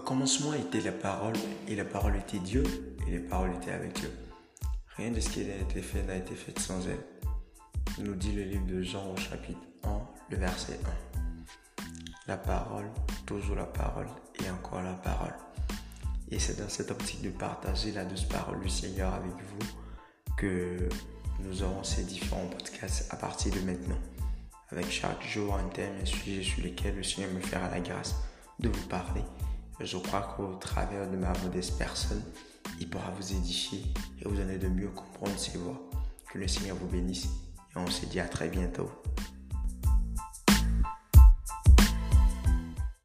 commencement était la parole, et la parole était Dieu, et les paroles étaient avec Dieu. Rien de ce qui a été fait n'a été fait sans elle. Nous dit le livre de Jean au chapitre 1, le verset 1. La parole, toujours la parole, et encore la parole. Et c'est dans cette optique de partager la douce parole du Seigneur avec vous que nous aurons ces différents podcasts à partir de maintenant. Avec chaque jour un thème, un sujet sur lequel le Seigneur me fera la grâce de vous parler. Je crois qu'au travers de ma modeste personne, il pourra vous édifier et vous donner de mieux comprendre ses voix. Que le Seigneur vous bénisse et on se dit à très bientôt.